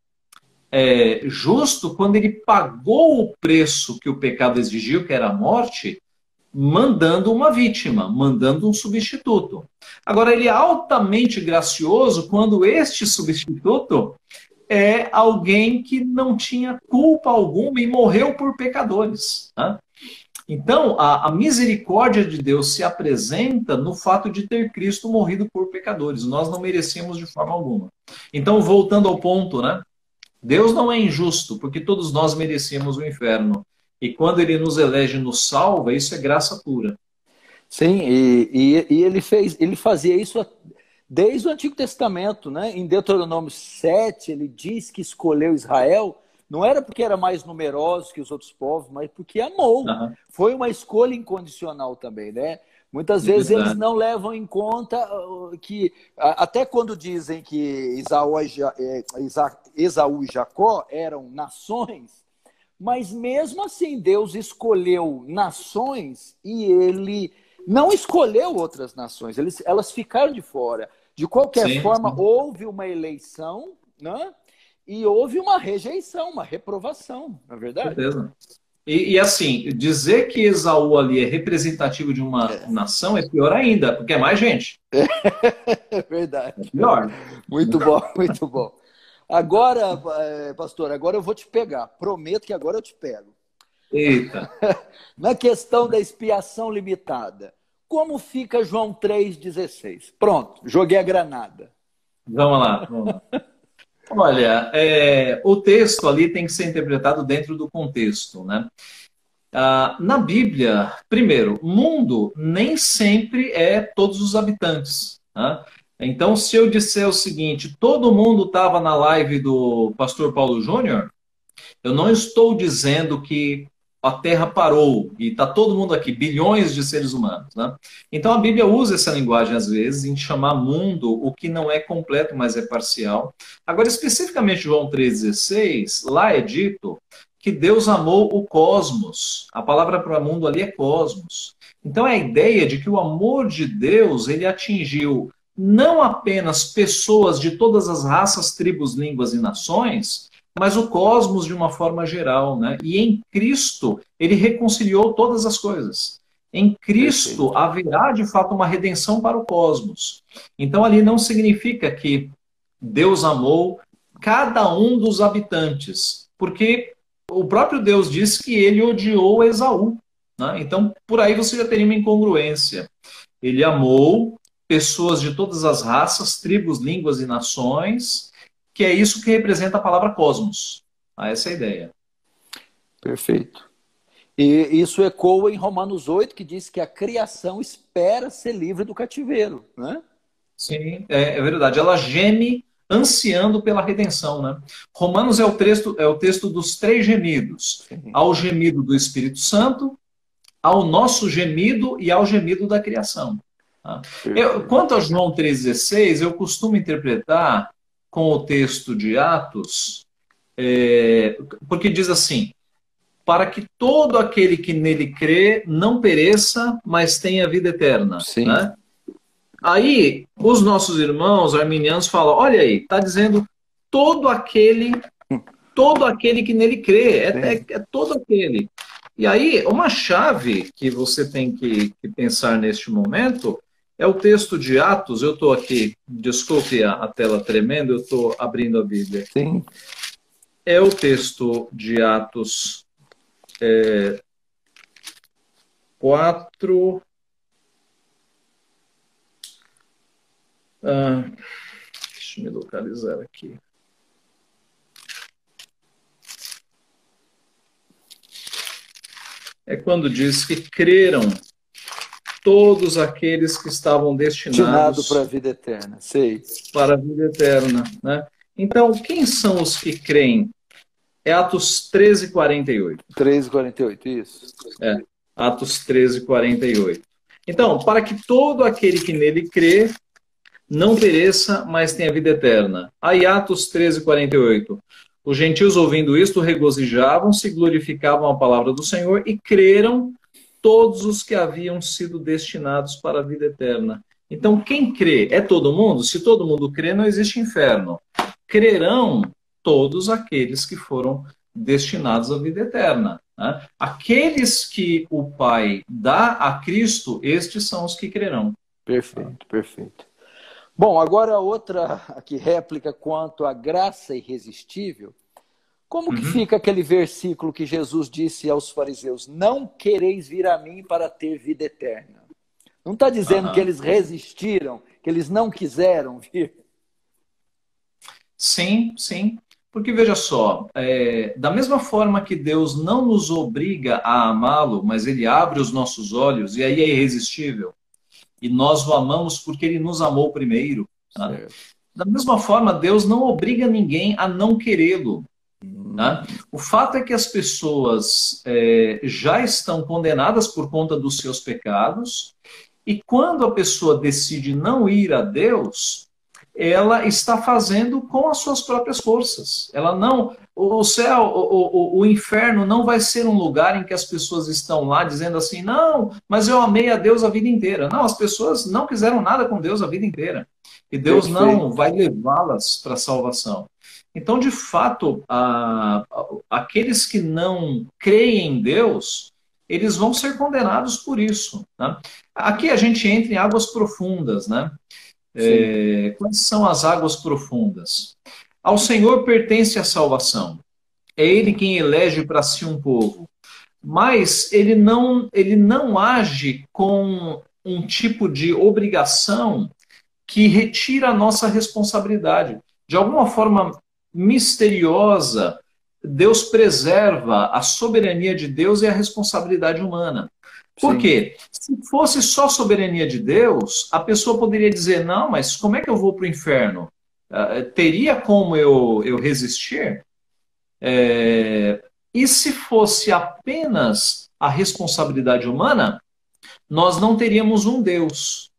é, justo quando ele pagou o preço que o pecado exigiu, que era a morte, mandando uma vítima, mandando um substituto. Agora, ele é altamente gracioso quando este substituto é alguém que não tinha culpa alguma e morreu por pecadores. Né? Então, a, a, misericórdia de Deus se apresenta no fato de ter Cristo morrido por pecadores. Nós não merecemos de forma alguma. Então, voltando ao ponto, né? Deus não é injusto, porque todos nós merecíamos o inferno. E quando ele nos elege e nos salva, isso é graça pura. Sim, e, e, e, ele fez, ele fazia isso desde o Antigo Testamento, né? Em Deuteronômio 7, ele diz que escolheu Israel, não era porque era mais numeroso que os outros povos, mas porque amou. Uhum. Foi uma escolha incondicional também, né? Muitas vezes Exato. eles não levam em conta uh, que, até quando dizem que Esaú, é, Esaú e Jacó eram nações, mas mesmo assim, Deus escolheu nações e ele não escolheu outras nações, eles, elas ficaram de fora. De qualquer sim, forma, sim. houve uma eleição, né? E houve uma rejeição, uma reprovação, na é verdade. Certeza. E, e, assim, dizer que Esaú ali é representativo de uma é. nação é pior ainda, porque é mais gente. É verdade. É pior. Muito bom, muito bom. Agora, eh, pastor, agora eu vou te pegar. Prometo que agora eu te pego. Eita. Na questão da expiação limitada, como fica João 3,16? Pronto, joguei a granada. Vamos lá. Vamos lá. Olha, é, o texto ali tem que ser interpretado dentro do contexto, né? Ah, na Bíblia, primeiro, mundo nem sempre é todos os habitantes. Né? Então, se eu disser o seguinte, todo mundo estava na live do pastor Paulo Júnior, eu não estou dizendo que a Terra parou e está todo mundo aqui, bilhões de seres humanos. Né? Então a Bíblia usa essa linguagem às vezes em chamar mundo o que não é completo, mas é parcial. Agora, especificamente João 3,16, lá é dito que Deus amou o cosmos. A palavra para mundo ali é cosmos. Então é a ideia de que o amor de Deus ele atingiu não apenas pessoas de todas as raças, tribos, línguas e nações, mas o cosmos de uma forma geral. Né? E em Cristo, ele reconciliou todas as coisas. Em Cristo Perfeito. haverá de fato uma redenção para o cosmos. Então ali não significa que Deus amou cada um dos habitantes, porque o próprio Deus disse que ele odiou Esaú. Né? Então por aí você já teria uma incongruência. Ele amou pessoas de todas as raças, tribos, línguas e nações, que é isso que representa a palavra cosmos. Ah, essa é a ideia. Perfeito. E isso ecoa em Romanos 8, que diz que a criação espera ser livre do cativeiro, né? Sim, é, é verdade. Ela geme ansiando pela redenção, né? Romanos é o texto, é o texto dos três gemidos. Sim. Ao gemido do Espírito Santo, ao nosso gemido e ao gemido da criação. Tá? Eu, quanto a João 3,16, eu costumo interpretar com o texto de Atos, é, porque diz assim: para que todo aquele que nele crê não pereça, mas tenha vida eterna. Sim. Né? Aí, os nossos irmãos arminianos falam: olha aí, está dizendo todo aquele, todo aquele que nele crê, é, é, é todo aquele. E aí, uma chave que você tem que, que pensar neste momento é o texto de Atos. Eu estou aqui, desculpe a, a, tela tremendo, eu estou abrindo a Bíblia. Sim. É o texto de Atos é, 4. Ah, deixa eu me localizar aqui. É quando diz que creram todos aqueles que estavam destinados para a vida eterna. Sei. Para a vida eterna, né? Então, quem são os que creem? É Atos 13, 48. 13, 48, isso. É, Atos 13, 48. Então, para que todo aquele que nele crê não pereça, mas tenha vida eterna. Aí, Atos 13, 48. Os gentios, ouvindo isto, regozijavam-se, glorificavam a palavra do Senhor e creram todos os que haviam sido destinados para a vida eterna. Então, quem crê? É todo mundo? Se todo mundo crê, não existe inferno. Crerão todos aqueles que foram destinados à vida eterna. Né? Aqueles que o Pai dá a Cristo, estes são os que crerão. Perfeito, perfeito. Bom, agora outra aqui réplica quanto à graça irresistível. Como uhum. que fica aquele versículo que Jesus disse aos fariseus: Não quereis vir a mim para ter vida eterna? Não está dizendo uhum. que eles resistiram, que eles não quiseram vir? Sim, sim. Porque veja só, é, da mesma forma que Deus não nos obriga a amá-lo, mas ele abre os nossos olhos e aí é irresistível. E nós o amamos porque ele nos amou primeiro. Tá? Da mesma forma, Deus não obriga ninguém a não querê-lo. Tá? O fato é que as pessoas é, já estão condenadas por conta dos seus pecados, e quando a pessoa decide não ir a Deus, ela está fazendo com as suas próprias forças. Ela não, o céu, o, o, o, inferno não vai ser um lugar em que as pessoas estão lá dizendo assim, não, mas eu amei a Deus a vida inteira. Não, as pessoas não quiseram nada com Deus a vida inteira. E Deus Perfeito. não vai levá-las para a salvação. Então, de fato, a, a, aqueles que não creem em Deus, eles vão ser condenados por isso. Né? Aqui a gente entra em águas profundas, né? É, quais são as águas profundas? Ao Senhor pertence a salvação. É Ele quem elege para si um povo. Mas ele não, ele não age com um tipo de obrigação que retira a nossa responsabilidade. De alguma forma misteriosa, Deus preserva a soberania de Deus e a responsabilidade humana. Por Sim. quê? Se fosse só soberania de Deus, a pessoa poderia dizer: não, mas como é que eu vou para o inferno? Uh, teria como eu, eu resistir? É... E se fosse apenas a responsabilidade humana, nós não teríamos um Deus.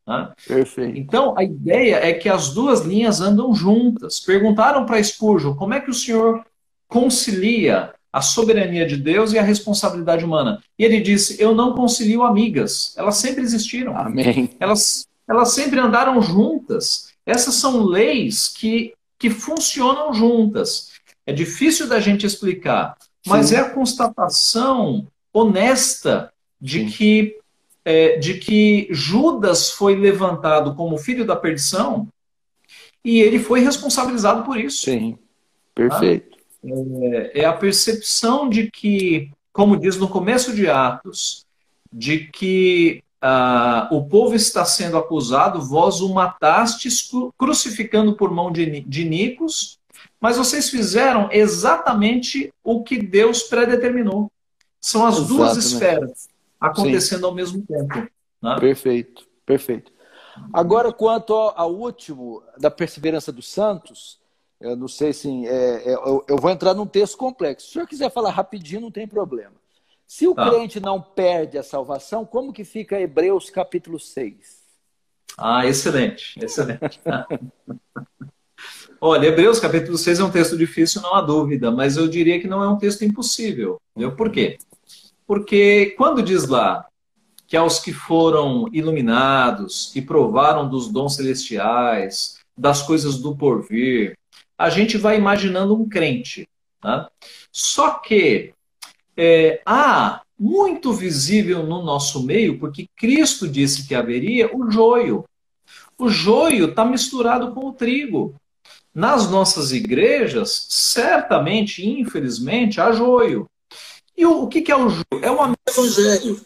Perfeito. Então, a ideia é que as duas linhas andam juntas. Perguntaram para Spurgeon como é que o senhor concilia a soberania de Deus e a responsabilidade humana. E ele disse: Eu não concilio amigas. Elas sempre existiram. Amém. Elas, elas sempre andaram juntas. Essas são leis que, que funcionam juntas. É difícil da gente explicar, mas Sim. é a constatação honesta de Sim. que é, de que Judas foi levantado como filho da perdição e ele foi responsabilizado por isso. Sim, perfeito. É, é a percepção de que, como diz no começo de Atos, de que ah, o povo está sendo acusado, vós o matastes crucificando por mão de, de Nicos, mas vocês fizeram exatamente o que Deus predeterminou. São as duas esferas acontecendo Sim. ao mesmo tempo. Né? Perfeito, perfeito. Agora, quanto ao último, da perseverança dos santos, eu não sei se. É, é, eu, eu, vou entrar num texto complexo. Se o senhor quiser falar rapidinho, não tem problema. Se o tá. crente não perde a salvação, como que fica Hebreus capítulo 6? Ah, excelente, excelente. Olha, Hebreus capítulo 6 é um texto difícil, não há dúvida, mas eu diria que não é um texto impossível. Entendeu? Por quê? Porque quando diz lá que aos que foram iluminados e provaram dos dons celestiais, das coisas do porvir, a gente vai imaginando um crente. Tá? Só que é, há muito visível no nosso meio, porque Cristo disse que haveria o joio. O joio está misturado com o trigo. Nas nossas igrejas, certamente, infelizmente, há joio. E o, o que, que é o joio? É o evangelho.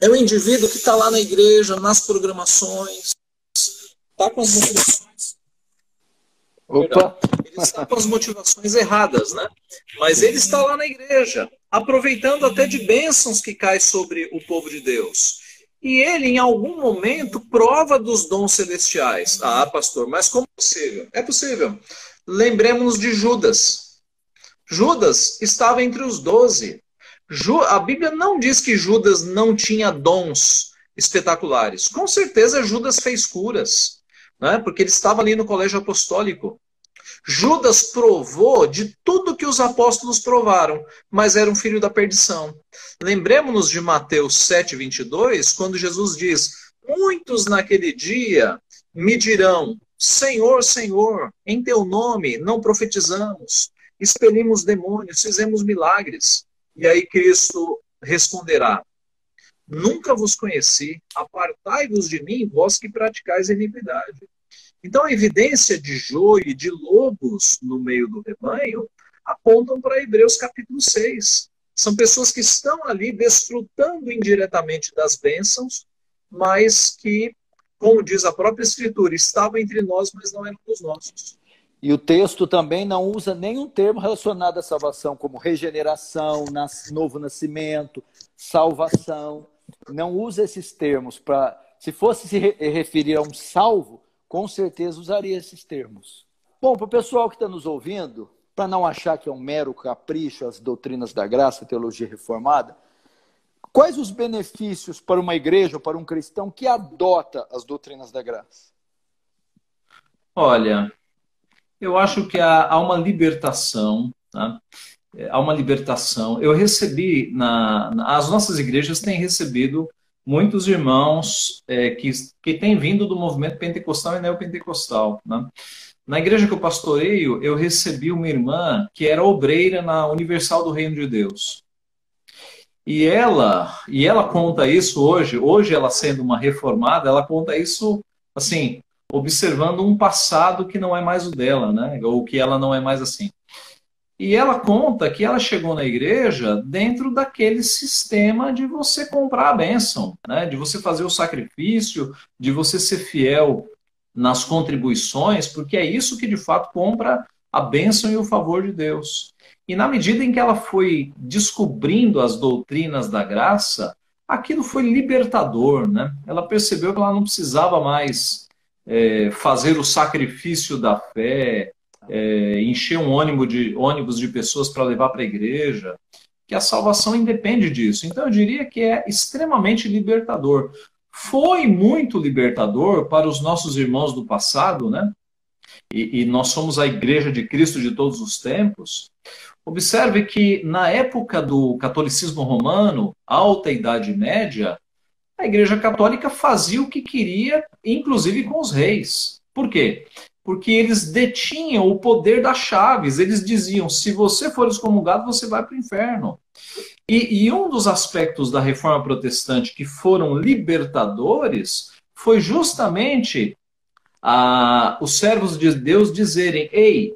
É o indivíduo que está lá na igreja, nas programações, está com as motivações. Opa! Ele está com as motivações erradas, né? Mas ele está lá na igreja, aproveitando até de bênçãos que caem sobre o povo de Deus. E ele, em algum momento, prova dos dons celestiais. Ah, pastor, mas como é possível? É possível. Lembremos de Judas. Judas estava entre os doze. A Bíblia não diz que Judas não tinha dons espetaculares. Com certeza Judas fez curas, né? porque ele estava ali no colégio apostólico. Judas provou de tudo que os apóstolos provaram, mas era um filho da perdição. Lembremos-nos de Mateus 7, 22, quando Jesus diz: Muitos naquele dia me dirão: Senhor, Senhor, em teu nome não profetizamos, expelimos demônios, fizemos milagres. E aí Cristo responderá: Nunca vos conheci, apartai-vos de mim, vós que praticais iniquidade. Então, a evidência de joio e de lobos no meio do rebanho apontam para Hebreus capítulo 6. São pessoas que estão ali desfrutando indiretamente das bênçãos, mas que, como diz a própria Escritura, estavam entre nós, mas não eram dos nossos. E o texto também não usa nenhum termo relacionado à salvação, como regeneração, novo nascimento, salvação. Não usa esses termos para. Se fosse se referir a um salvo, com certeza usaria esses termos. Bom, para o pessoal que está nos ouvindo, para não achar que é um mero capricho as doutrinas da graça, a teologia reformada, quais os benefícios para uma igreja ou para um cristão que adota as doutrinas da graça? Olha, eu acho que há, há uma libertação, tá? há uma libertação. Eu recebi, na, na, as nossas igrejas têm recebido muitos irmãos é, que, que têm vindo do movimento pentecostal e neopentecostal. Né? Na igreja que eu pastoreio, eu recebi uma irmã que era obreira na Universal do Reino de Deus. E ela, e ela conta isso hoje, hoje ela sendo uma reformada, ela conta isso assim, observando um passado que não é mais o dela, né? Ou que ela não é mais assim. E ela conta que ela chegou na igreja dentro daquele sistema de você comprar a bênção, né? de você fazer o sacrifício, de você ser fiel nas contribuições, porque é isso que de fato compra a bênção e o favor de Deus. E na medida em que ela foi descobrindo as doutrinas da graça, aquilo foi libertador, né? Ela percebeu que ela não precisava mais é, fazer o sacrifício da fé, é, encher um ônibus de, ônibus de pessoas para levar para a igreja, que a salvação independe disso. Então eu diria que é extremamente libertador. Foi muito libertador para os nossos irmãos do passado, né? E, e nós somos a igreja de Cristo de todos os tempos. Observe que na época do catolicismo romano, alta Idade Média, a Igreja Católica fazia o que queria, inclusive com os reis. Por quê? Porque eles detinham o poder das chaves. Eles diziam: se você for excomungado, você vai para o inferno. E, e, um dos aspectos da reforma protestante que foram libertadores foi justamente a, os servos de Deus dizerem: ei,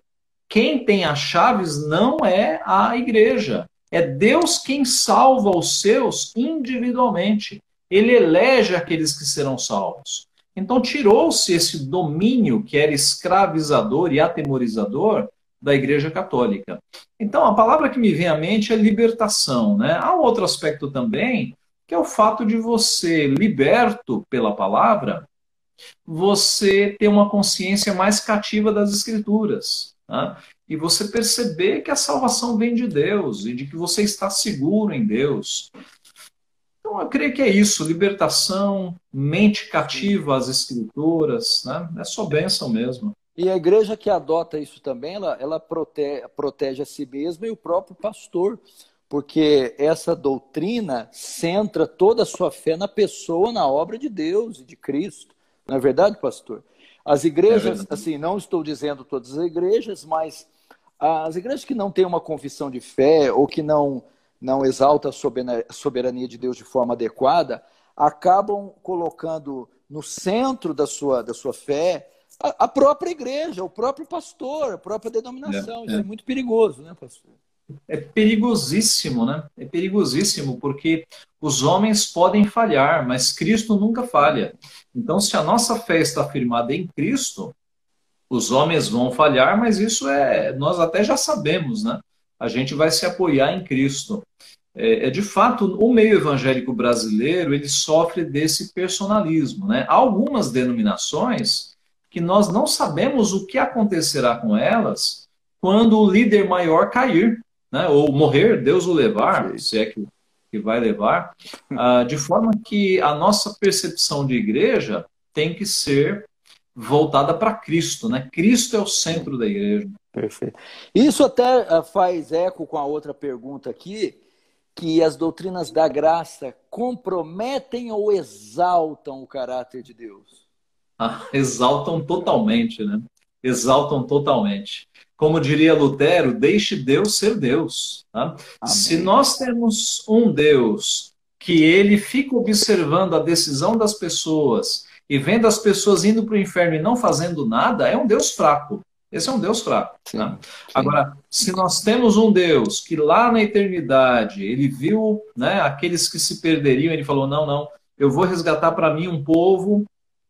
quem tem as chaves não é a igreja. É Deus quem salva os seus individualmente ele elege aqueles que serão salvos. Então tirou-se esse domínio que era escravizador e atemorizador da Igreja Católica. Então a palavra que me vem à mente é libertação, né? Há um outro aspecto também, que é o fato de você liberto pela palavra, você ter uma consciência mais cativa das escrituras, né? E você perceber que a salvação vem de Deus e de que você está seguro em Deus. Então, eu creio que é isso: libertação, mente cativa às escrituras, né? é só bênção mesmo. E a igreja que adota isso também, ela, ela protege, protege a si mesma e o próprio pastor, porque essa doutrina centra toda a sua fé na pessoa, na obra de Deus e de Cristo. Não é verdade, pastor? As igrejas, é assim, não estou dizendo todas as igrejas, mas as igrejas que não têm uma confissão de fé ou que não não exalta a soberania de Deus de forma adequada, acabam colocando no centro da sua, da sua fé a, a própria igreja, o próprio pastor, a própria denominação. É, Isso é. é muito perigoso, né, pastor? É perigosíssimo, né? É perigosíssimo, porque os homens podem falhar, mas Cristo nunca falha. Então, se a nossa fé está firmada em Cristo, os homens vão falhar, mas isso é nós até já sabemos, né? A gente vai se apoiar em Cristo. É, é, de fato, o meio evangélico brasileiro ele sofre desse personalismo. Né? Há algumas denominações que nós não sabemos o que acontecerá com elas quando o líder maior cair, né? ou morrer, Deus o levar, se é que, que vai levar, ah, de forma que a nossa percepção de igreja tem que ser voltada para Cristo. Né? Cristo é o centro da igreja. Perfeito. Isso até ah, faz eco com a outra pergunta aqui, que as doutrinas da graça comprometem ou exaltam o caráter de Deus? Ah, exaltam totalmente, né? Exaltam totalmente. Como diria Lutero, deixe Deus ser Deus. Tá? Se nós temos um Deus que ele fica observando a decisão das pessoas e vendo as pessoas indo para o inferno e não fazendo nada, é um Deus fraco. Esse é um Deus fraco. Sim, né? sim. Agora, se nós temos um Deus que lá na eternidade ele viu né, aqueles que se perderiam, ele falou: não, não, eu vou resgatar para mim um povo,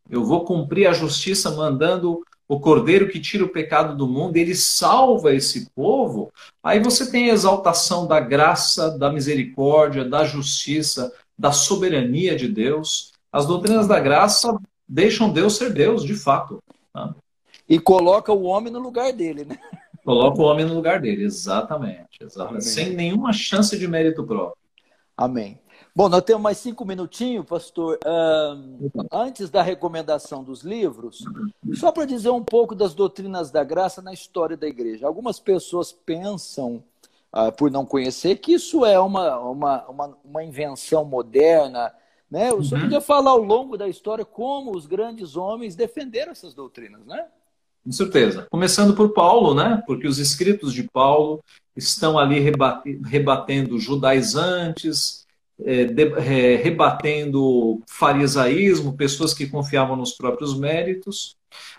eu vou cumprir a justiça mandando o cordeiro que tira o pecado do mundo, ele salva esse povo. Aí você tem a exaltação da graça, da misericórdia, da justiça, da soberania de Deus. As doutrinas da graça deixam Deus ser Deus, de fato. Tá? E coloca o homem no lugar dele, né? Coloca o homem no lugar dele, exatamente. exatamente. Sem nenhuma chance de mérito próprio. Amém. Bom, nós temos mais cinco minutinhos, pastor. Uh, antes da recomendação dos livros, só para dizer um pouco das doutrinas da graça na história da igreja. Algumas pessoas pensam, uh, por não conhecer, que isso é uma, uma, uma, uma invenção moderna. Né? O senhor uhum. podia falar ao longo da história como os grandes homens defenderam essas doutrinas, né? Com certeza. Começando por Paulo, né? Porque os escritos de Paulo estão ali rebatendo judaizantes, é, é, rebatendo farisaísmo, pessoas que confiavam nos próprios méritos.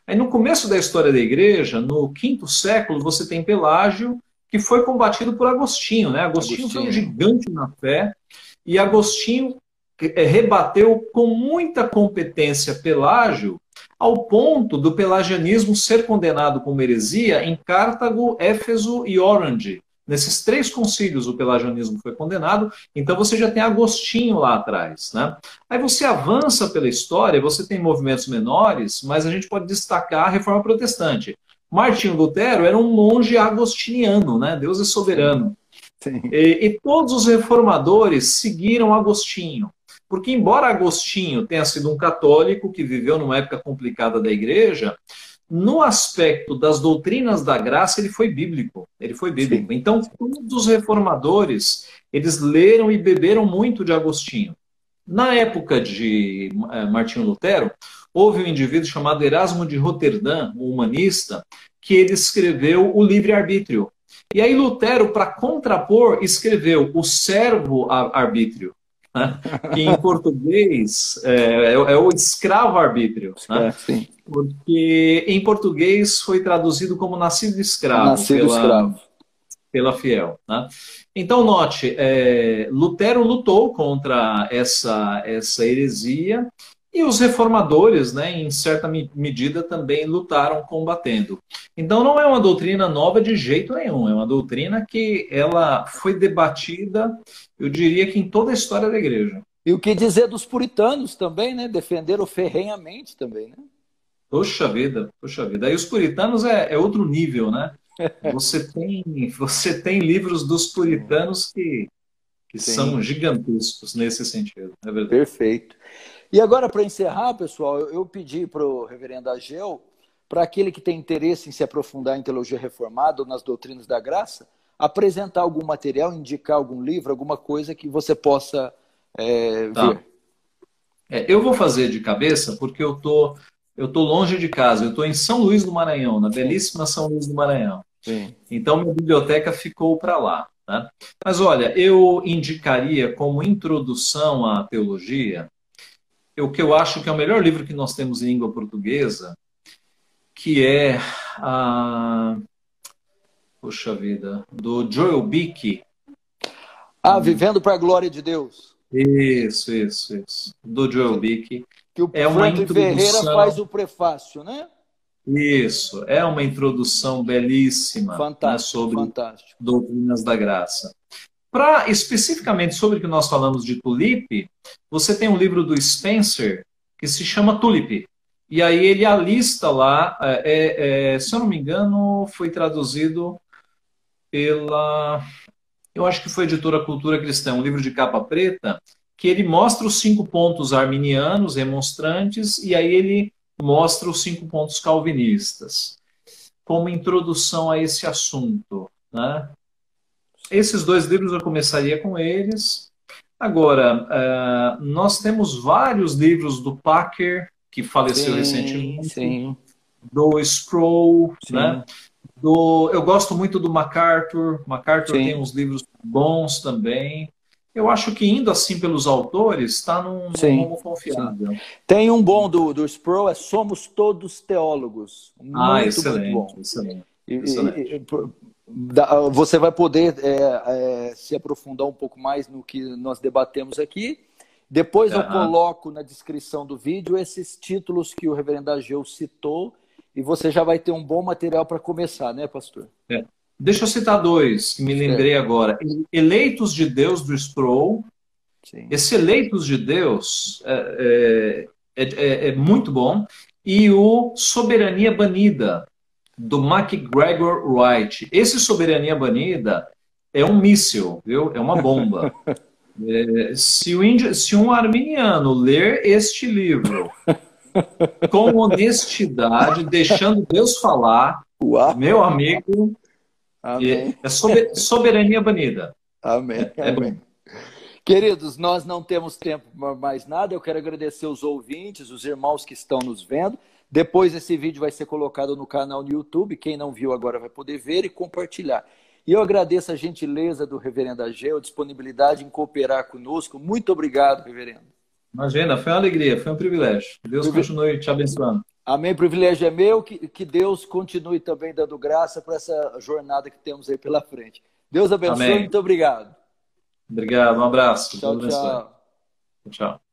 Aí no começo da história da igreja, no quinto século, você tem Pelágio, que foi combatido por Agostinho. Né? Agostinho, Agostinho. foi um gigante na fé, e Agostinho é, rebateu com muita competência Pelágio, ao ponto do pelagianismo ser condenado como heresia em Cartago, Éfeso e Orange. Nesses três concílios o pelagianismo foi condenado, então você já tem Agostinho lá atrás. Né? Aí você avança pela história, você tem movimentos menores, mas a gente pode destacar a reforma protestante. Martinho Lutero era um monge agostiniano, né? Deus é soberano. E, e todos os reformadores seguiram Agostinho. Porque, embora Agostinho tenha sido um católico que viveu numa época complicada da igreja, no aspecto das doutrinas da graça, ele foi bíblico. Ele foi bíblico. Sim. Então, todos os reformadores, eles leram e beberam muito de Agostinho. Na época de eh, Martinho Lutero, houve um indivíduo chamado Erasmo de Roterdã, um humanista, que ele escreveu o livre-arbítrio. E aí Lutero, para contrapor, escreveu o servo-arbítrio né? que em português é, é, é o escravo-arbítrio. Né? É, Porque em português foi traduzido como nascido escravo. Nascido pela, escravo. Pela fiel. Né? Então, note, é, Lutero lutou contra essa, essa heresia e os reformadores, né, em certa medida, também lutaram combatendo. Então não é uma doutrina nova de jeito nenhum, é uma doutrina que ela foi debatida, eu diria que em toda a história da igreja. E o que dizer dos puritanos também, né? Defenderam ferrenhamente também, né? Poxa vida, poxa vida. Aí os puritanos é, é outro nível, né? Você tem, você tem livros dos puritanos que, que são gigantescos nesse sentido. É verdade. Perfeito. E agora, para encerrar, pessoal, eu pedi para o reverendo Ageu, para aquele que tem interesse em se aprofundar em teologia reformada ou nas doutrinas da graça, apresentar algum material, indicar algum livro, alguma coisa que você possa é, tá. ver. É, eu vou fazer de cabeça, porque eu tô, eu tô longe de casa. Eu estou em São Luís do Maranhão, na belíssima São Luís do Maranhão. Sim. Então, minha biblioteca ficou para lá. Né? Mas olha, eu indicaria como introdução à teologia o que eu acho que é o melhor livro que nós temos em língua portuguesa, que é a. Poxa vida, do Joel Bick. Ah, Vivendo para a Glória de Deus. Isso, isso, isso. Do Joel Bick. Que o é uma introdução... Ferreira faz o prefácio, né? Isso, é uma introdução belíssima fantástico, né, sobre fantástico. doutrinas da graça. Para especificamente sobre o que nós falamos de tulipe, você tem um livro do Spencer que se chama Tulip. E aí ele alista lá, é, é, é, se eu não me engano, foi traduzido pela. Eu acho que foi editora Cultura Cristã, um livro de capa preta, que ele mostra os cinco pontos arminianos, remonstrantes, e aí ele mostra os cinco pontos calvinistas, como introdução a esse assunto. Né? Esses dois livros eu começaria com eles. Agora, uh, nós temos vários livros do Packer, que faleceu sim, recentemente, sim. do Sproul, sim. né? Do, eu gosto muito do MacArthur. MacArthur tem uns livros bons também. eu acho que indo assim pelos autores, está num, rumo confiável. Sim. Tem um bom do, do Sproul, é Somos Todos Teólogos. Muito, ah, excelente, muito bom. excelente. excelente. E, e, você vai poder é, é, se aprofundar um pouco mais no que nós debatemos aqui. Depois uhum. eu coloco na descrição do vídeo esses títulos que o reverendo Ageu citou e você já vai ter um bom material para começar, né, pastor? É. Deixa eu citar dois que me lembrei agora. Eleitos de Deus do Sproul. Sim. Esse Eleitos de Deus é, é, é, é muito bom. E o Soberania Banida, do MacGregor Wright. Esse Soberania Banida é um míssil, viu? É uma bomba. É, se, o índio, se um arminiano ler este livro com honestidade, deixando Deus falar, Uau. meu amigo, Amém. É soberania banida. Amém. É Amém. Queridos, nós não temos tempo para mais nada. Eu quero agradecer os ouvintes, os irmãos que estão nos vendo. Depois esse vídeo vai ser colocado no canal no YouTube. Quem não viu agora vai poder ver e compartilhar. E eu agradeço a gentileza do reverendo Ageu, a disponibilidade em cooperar conosco. Muito obrigado, reverendo. Imagina, foi uma alegria, foi um privilégio. Deus continue te abençoando. Amém. O privilégio é meu. Que, que Deus continue também dando graça para essa jornada que temos aí pela frente. Deus abençoe. Amém. Muito obrigado. Obrigado. Um abraço. Tchau, tchau. Tchau.